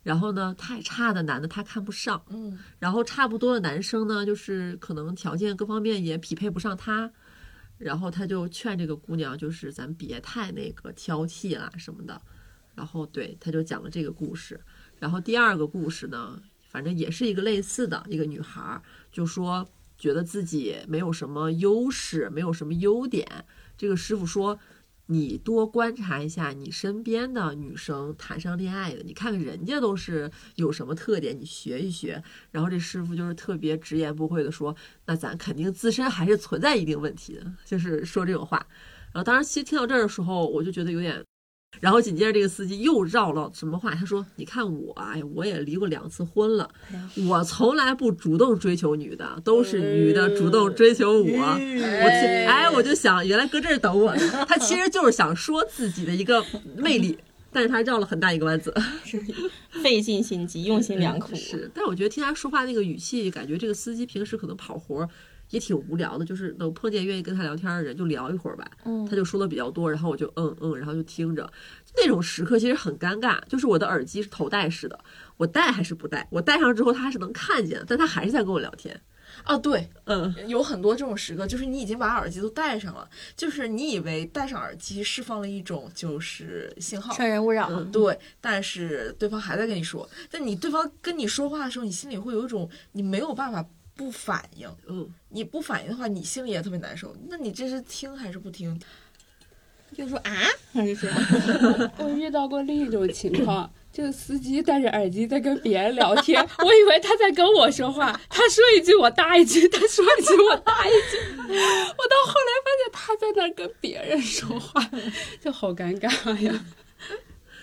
然后呢，太差的男的他看不上，嗯，然后差不多的男生呢，就是可能条件各方面也匹配不上他，然后他就劝这个姑娘，就是咱别太那个挑剔啦什么的。然后对，他就讲了这个故事。然后第二个故事呢，反正也是一个类似的一个女孩，就说觉得自己没有什么优势，没有什么优点。这个师傅说。你多观察一下你身边的女生谈上恋爱的，你看看人家都是有什么特点，你学一学。然后这师傅就是特别直言不讳的说，那咱肯定自身还是存在一定问题的，就是说这种话。然后当时其实听到这儿的时候，我就觉得有点。然后紧接着这个司机又绕了什么话？他说：“你看我，哎，我也离过两次婚了，我从来不主动追求女的，都是女的主动追求我。我听，哎，我就想，原来搁这儿等我呢。他其实就是想说自己的一个魅力，*laughs* 但是他绕了很大一个弯子，费尽心机，用心良苦。*laughs* 是，但是我觉得听他说话那个语气，感觉这个司机平时可能跑活。也挺无聊的，就是能碰见愿意跟他聊天的人就聊一会儿吧。嗯，他就说的比较多，然后我就嗯嗯，然后就听着。那种时刻其实很尴尬，就是我的耳机是头戴式的，我戴还是不戴？我戴上之后他还是能看见，但他还是在跟我聊天。啊，对，嗯，有很多这种时刻，就是你已经把耳机都戴上了，就是你以为戴上耳机释放了一种就是信号，趁人勿扰。对，但是对方还在跟你说，但你对方跟你说话的时候，你心里会有一种你没有办法。不反应，嗯，你不反应的话，你心里也特别难受。那你这是听还是不听？就说啊，还是 *laughs* 我遇到过另一种情况，就是司机戴着耳机在跟别人聊天，*laughs* 我以为他在跟我说话，他说一句我答一句，他说一句我答一句，我到后来发现他在那跟别人说话，*laughs* 就好尴尬呀。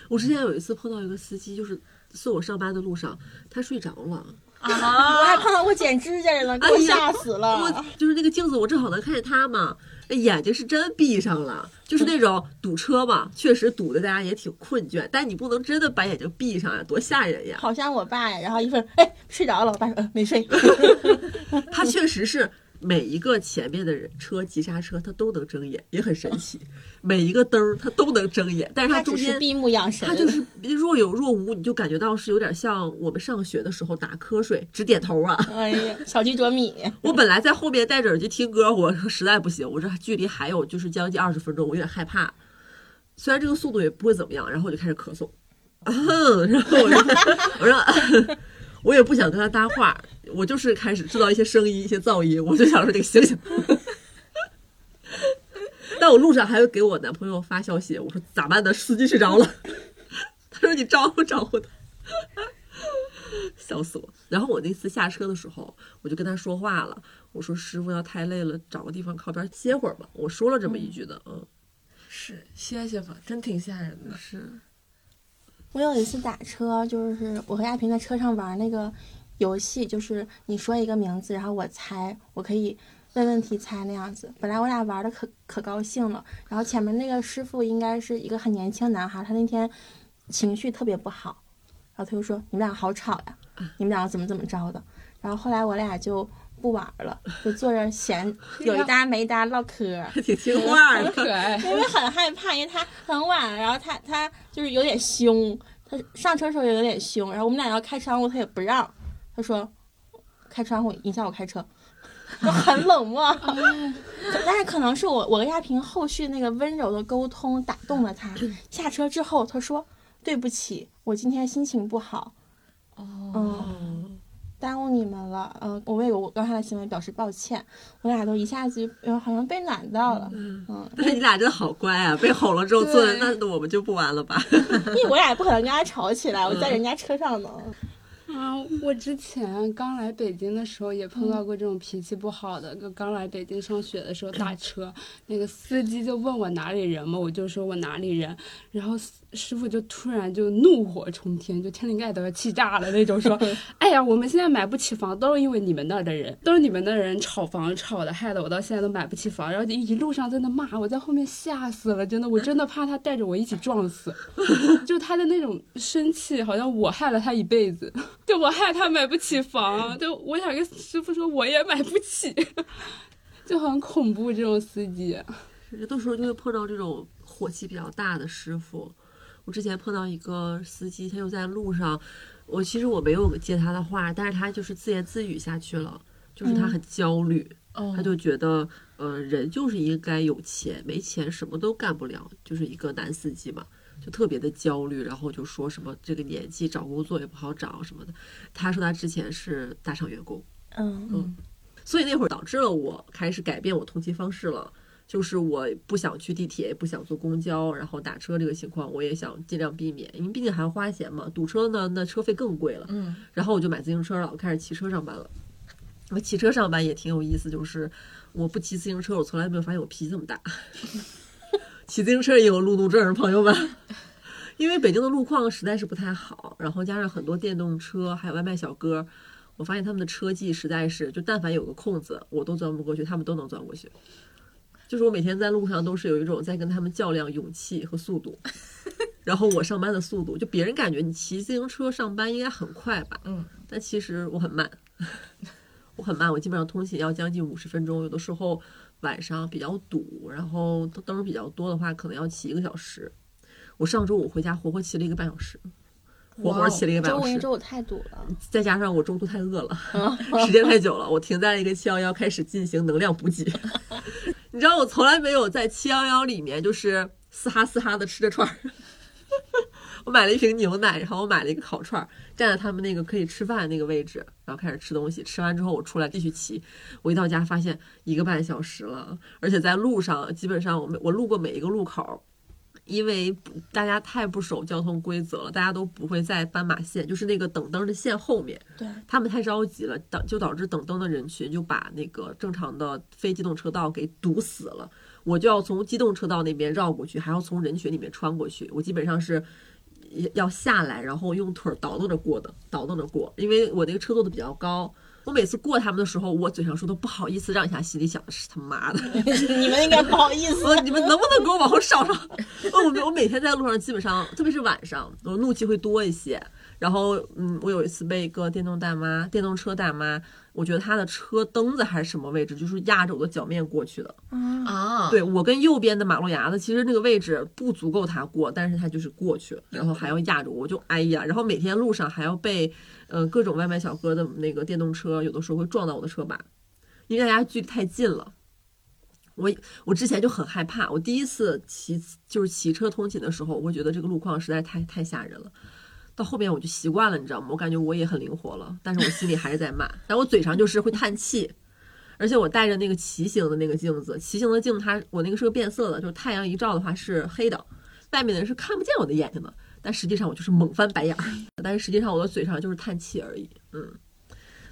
我之前有一次碰到一个司机，就是送我上班的路上，他睡着了。啊！我还碰到过剪指甲的呢，给我吓死了。我就是那个镜子，我正好能看见他嘛，眼睛是真闭上了，就是那种堵车嘛，*laughs* 确实堵的大家也挺困倦，但你不能真的把眼睛闭上呀，多吓人呀！好像我爸呀，然后一会儿哎睡着了，我爸说没睡。*laughs* *laughs* 他确实是。每一个前面的人车急刹车，他都能睁眼，也很神奇。每一个灯儿，他都能睁眼，但是他中间闭目养神，他就是若有若无，你就感觉到是有点像我们上学的时候打瞌睡，只点头啊。哎呀，小鸡啄米。*laughs* 我本来在后面戴着耳机听歌，我说实在不行，我这距离还有就是将近二十分钟，我有点害怕。虽然这个速度也不会怎么样，然后我就开始咳嗽，然后我说，*laughs* 我说。*laughs* 我也不想跟他搭话，我就是开始制造一些声音、一些噪音，我就想说这个醒醒。但我路上还会给我男朋友发消息，我说咋办呢？司机睡着了。他说你招呼招呼他，笑死我。然后我那次下车的时候，我就跟他说话了，我说师傅要太累了，找个地方靠边歇会儿吧。我说了这么一句的，嗯，是歇歇吧，真挺吓人的，是。我有一次打车，就是我和亚萍在车上玩那个游戏，就是你说一个名字，然后我猜，我可以问问题猜那样子。本来我俩玩的可可高兴了，然后前面那个师傅应该是一个很年轻男孩，他那天情绪特别不好，然后他就说你们俩好吵呀，你们俩怎么怎么着的。然后后来我俩就不玩了，就坐着闲 *laughs* 有一搭没一搭唠嗑，挺听话的，*laughs* 可爱。*laughs* 因为很害怕，因为他很晚，然后他他。就是有点凶，他上车时候也有点凶，然后我们俩要开窗户，他也不让，他说开窗户影响我开车，*laughs* 就很冷漠。*laughs* 但是可能是我我跟亚萍后续那个温柔的沟通打动了他，下车之后他说对不起，我今天心情不好。哦。耽误你们了，嗯，我为我刚才的行为表示抱歉。我俩都一下子就好像被暖到了，嗯。但是你俩真的好乖啊！被吼了之后坐在那，我们就不玩了吧？*laughs* 因为我俩也不可能跟他吵起来，我在人家车上呢。啊，我之前刚来北京的时候也碰到过这种脾气不好的。就刚来北京上学的时候打车，那个司机就问我哪里人嘛，我就说我哪里人，然后师傅就突然就怒火冲天，就天灵盖都要气炸了那种，说：*laughs* “哎呀，我们现在买不起房，都是因为你们那儿的人，都是你们那儿人炒房炒的，害得我到现在都买不起房。”然后就一路上在那骂，我在后面吓死了，真的，我真的怕他带着我一起撞死。*laughs* 就他的那种生气，好像我害了他一辈子，就我害他买不起房，就我想跟师傅说我也买不起，*laughs* 就很恐怖这种司机。有的时候就会碰到这种火气比较大的师傅。我之前碰到一个司机，他就在路上，我其实我没有接他的话，但是他就是自言自语下去了，就是他很焦虑，嗯他就觉得，呃，人就是应该有钱，没钱什么都干不了，就是一个男司机嘛，就特别的焦虑，然后就说什么这个年纪找工作也不好找什么的。他说他之前是大厂员工，嗯所以那会儿导致了我开始改变我通勤方式了。就是我不想去地铁，也不想坐公交，然后打车这个情况我也想尽量避免，因为毕竟还要花钱嘛。堵车呢，那车费更贵了。嗯，然后我就买自行车了，我开始骑车上班了。我骑车上班也挺有意思，就是我不骑自行车，我从来没有发现我脾气这么大。*laughs* 骑自行车也有路怒症，朋友们。*laughs* 因为北京的路况实在是不太好，然后加上很多电动车，还有外卖小哥，我发现他们的车技实在是，就但凡有个空子，我都钻不过去，他们都能钻过去。就是我每天在路上都是有一种在跟他们较量勇气和速度，*laughs* 然后我上班的速度，就别人感觉你骑自行车上班应该很快吧，嗯，但其实我很慢，*laughs* 我很慢，我基本上通勤要将近五十分钟，有的时候晚上比较堵，然后灯比较多的话，可能要骑一个小时。我上周五回家活活骑了一个半小时，活活骑了一个半小时。周五太堵了，再加上我中途太饿了，*laughs* 时间太久了，我停在了一个七幺幺，开始进行能量补给。*laughs* 你知道我从来没有在七幺幺里面就是嘶哈嘶哈的吃着串儿。*laughs* 我买了一瓶牛奶，然后我买了一个烤串儿，站在他们那个可以吃饭的那个位置，然后开始吃东西。吃完之后，我出来继续骑。我一到家发现一个半小时了，而且在路上，基本上我们我路过每一个路口，因为大家太不守交通规则了，大家都不会在斑马线，就是那个等灯的线后面，对，他们太着急了，导就导致等灯的人群就把那个正常的非机动车道给堵死了。我就要从机动车道那边绕过去，还要从人群里面穿过去。我基本上是要下来，然后用腿儿倒腾着过的，倒腾着过，因为我那个车坐的比较高。我每次过他们的时候，我嘴上说的不好意思让一下，心里想的是他妈的，*laughs* 你们应该不好意思。你们能不能给我往后稍稍？*laughs* 我我每天在路上基本上，特别是晚上，我怒气会多一些。然后，嗯，我有一次被一个电动大妈、电动车大妈，我觉得他的车灯子还是什么位置，就是压着我的脚面过去的。啊，对我跟右边的马路牙子，其实那个位置不足够他过，但是他就是过去了，然后还要压着我，我就哎呀，然后每天路上还要被呃各种外卖小哥的那个电动车，有的时候会撞到我的车把，因为大家距离太近了。我我之前就很害怕，我第一次骑就是骑车通勤的时候，我会觉得这个路况实在太太吓人了。到后面我就习惯了，你知道吗？我感觉我也很灵活了，但是我心里还是在骂，但我嘴上就是会叹气。而且我带着那个骑行的那个镜子，骑行的镜子它我那个是个变色的，就是太阳一照的话是黑的，外面的人是看不见我的眼睛的。但实际上我就是猛翻白眼儿，*laughs* 但是实际上我的嘴上就是叹气而已。嗯，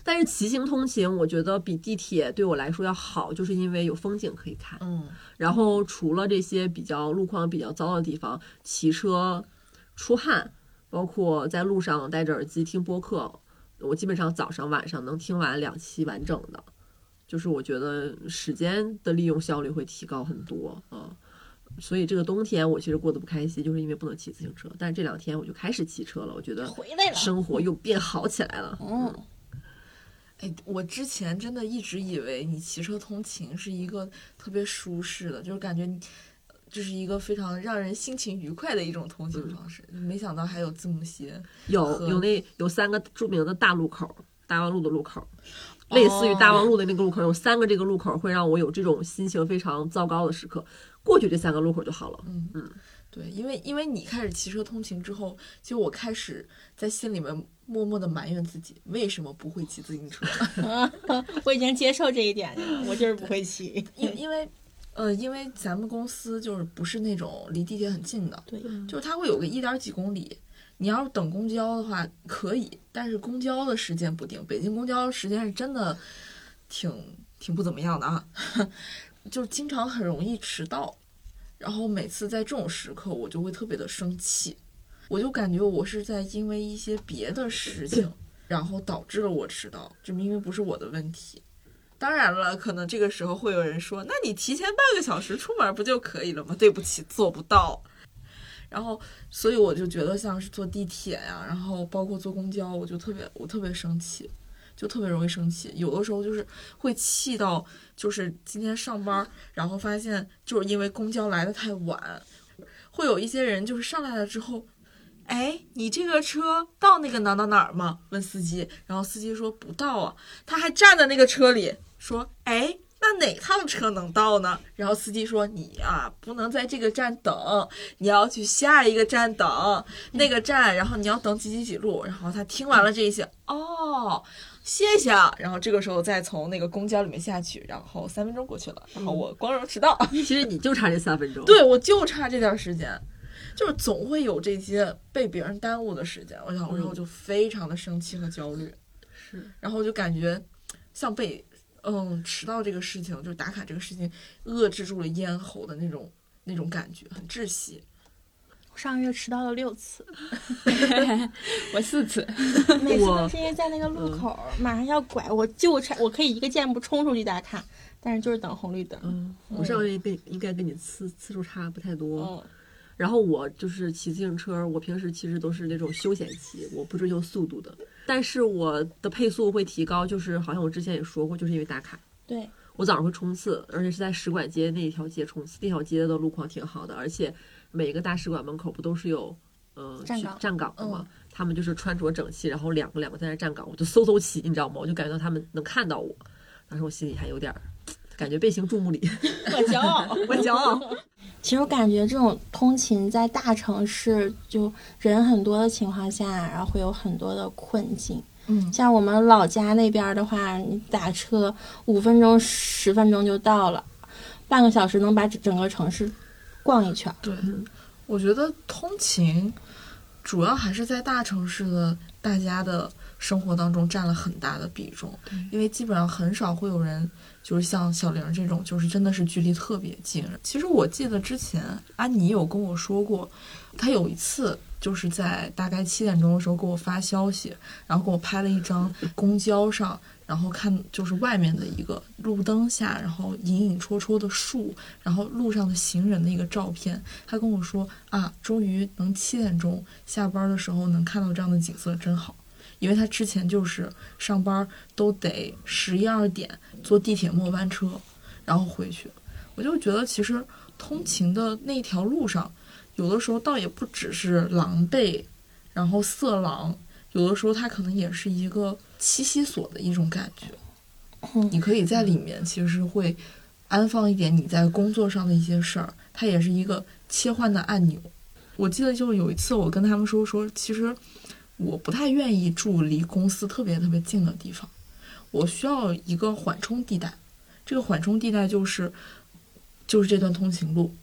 但是骑行通勤，我觉得比地铁对我来说要好，就是因为有风景可以看。嗯，然后除了这些比较路况比较糟的地方，骑车出汗，包括在路上戴着耳机听播客，我基本上早上晚上能听完两期完整的，就是我觉得时间的利用效率会提高很多啊。所以这个冬天我其实过得不开心，就是因为不能骑自行车。但是这两天我就开始骑车了，我觉得回来了，生活又变好起来了。嗯，哎，我之前真的一直以为你骑车通勤是一个特别舒适的，就是感觉你这是一个非常让人心情愉快的一种通行方式，没想到还有这么些。有有那有三个著名的大路口，大望路的路口，类似于大望路的那个路口，有三个这个路口会让我有这种心情非常糟糕的时刻，过去这三个路口就好了。嗯嗯，对，因为因为你开始骑车通勤之后，其实我开始在心里面默默的埋怨自己，为什么不会骑自行车？*laughs* 我已经接受这一点了，我就是不会骑。因因为，呃，因为咱们公司就是不是那种离地铁很近的，对，就是它会有个一点几公里。你要是等公交的话可以，但是公交的时间不定，北京公交时间是真的挺挺不怎么样的啊，*laughs* 就是经常很容易迟到。然后每次在这种时刻，我就会特别的生气，我就感觉我是在因为一些别的事情，然后导致了我迟到，这明明不是我的问题。当然了，可能这个时候会有人说，那你提前半个小时出门不就可以了吗？对不起，做不到。然后，所以我就觉得像是坐地铁呀，然后包括坐公交，我就特别我特别生气，就特别容易生气。有的时候就是会气到，就是今天上班，然后发现就是因为公交来的太晚，会有一些人就是上来了之后，哎，你这个车到那个哪哪哪儿吗？问司机，然后司机说不到啊，他还站在那个车里说，哎。那哪趟车能到呢？然后司机说：“你啊，不能在这个站等，你要去下一个站等那个站，然后你要等几几几路。”然后他听完了这些，哦，谢谢。然后这个时候再从那个公交里面下去，然后三分钟过去了，然后我光荣迟到。其实你就差这三分钟，对我就差这点时间，就是总会有这些被别人耽误的时间。我想，然后就非常的生气和焦虑，是，然后我就感觉像被。嗯，迟到这个事情，就是打卡这个事情，遏制住了咽喉的那种那种感觉，很窒息。上个月迟到了六次，*laughs* 我四次，每次都是因为在那个路口马上要拐，我就差我可以一个箭步冲出去打卡，但是就是等红绿灯。嗯，我上个月跟应该跟你次次数差不太多。嗯然后我就是骑自行车，我平时其实都是那种休闲骑，我不追求速度的。但是我的配速会提高，就是好像我之前也说过，就是因为打卡。对，我早上会冲刺，而且是在使馆街那一条街冲刺，那条街的路况挺好的，而且每个大使馆门口不都是有呃站岗站岗的吗？他们就是穿着整齐，然后两个两个在那站岗，我就嗖嗖起，你知道吗？我就感觉到他们能看到我，当时我心里还有点感觉被行注目礼，*laughs* 我骄傲，*laughs* 我骄傲。其实我感觉这种通勤在大城市，就人很多的情况下，然后会有很多的困境。嗯，像我们老家那边的话，你打车五分钟、十分钟就到了，半个小时能把整整个城市逛一圈。对，我觉得通勤主要还是在大城市的大家的生活当中占了很大的比重，因为基本上很少会有人。就是像小玲这种，就是真的是距离特别近。其实我记得之前安妮有跟我说过，她有一次就是在大概七点钟的时候给我发消息，然后给我拍了一张公交上，然后看就是外面的一个路灯下，然后隐隐绰绰的树，然后路上的行人的一个照片。她跟我说啊，终于能七点钟下班的时候能看到这样的景色，真好。因为他之前就是上班都得十一二点坐地铁末班车，然后回去。我就觉得其实通勤的那条路上，有的时候倒也不只是狼狈，然后色狼，有的时候它可能也是一个栖息所的一种感觉。你可以在里面其实会安放一点你在工作上的一些事儿，它也是一个切换的按钮。我记得就有一次我跟他们说说，其实。我不太愿意住离公司特别特别近的地方，我需要一个缓冲地带。这个缓冲地带就是，就是这段通勤路。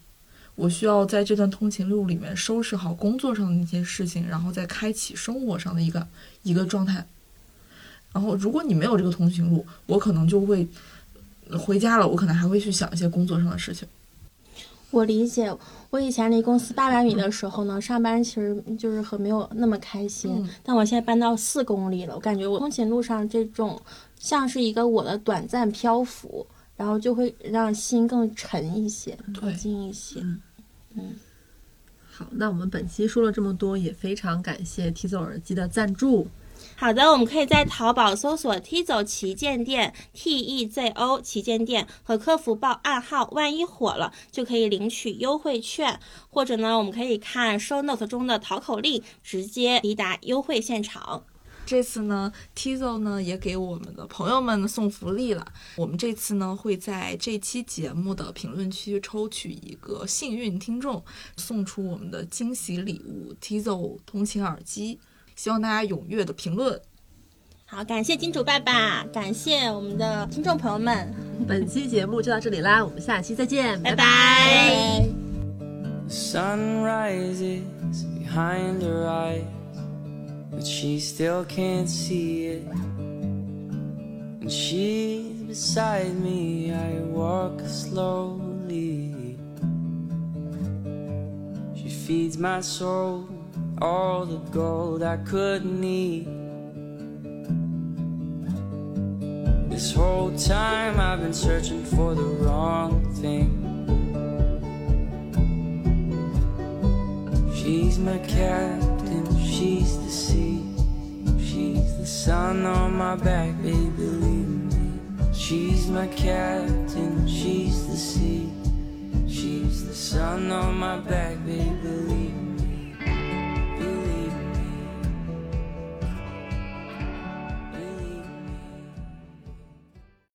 我需要在这段通勤路里面收拾好工作上的那些事情，然后再开启生活上的一个一个状态。然后，如果你没有这个通勤路，我可能就会回家了，我可能还会去想一些工作上的事情。我理解，我以前离公司八百米的时候呢，上班其实就是很没有那么开心。但我现在搬到四公里了，我感觉我通勤路上这种像是一个我的短暂漂浮，然后就会让心更沉一些，平静一些。嗯，好，那我们本期说了这么多，也非常感谢提走耳机的赞助。好的，我们可以在淘宝搜索 “T 走旗舰店 ”（T E Z O 旗舰店）和客服报暗号，万一火了就可以领取优惠券，或者呢，我们可以看 Show Note 中的淘口令，直接抵达优惠现场。这次呢，Tizo 呢也给我们的朋友们送福利了。我们这次呢会在这期节目的评论区抽取一个幸运听众，送出我们的惊喜礼物 Tizo 通勤耳机。希望大家踊跃的评论。好，感谢金主爸爸，感谢我们的听众朋友们。本期节目就到这里啦，我们下期再见，拜拜。she feeds my soul all the gold I could need. This whole time I've been searching for the wrong thing. She's my captain, she's the sea, she's the sun on my back, baby, believe me. She's my captain, she's the sea, she's the sun on my back, baby, believe me.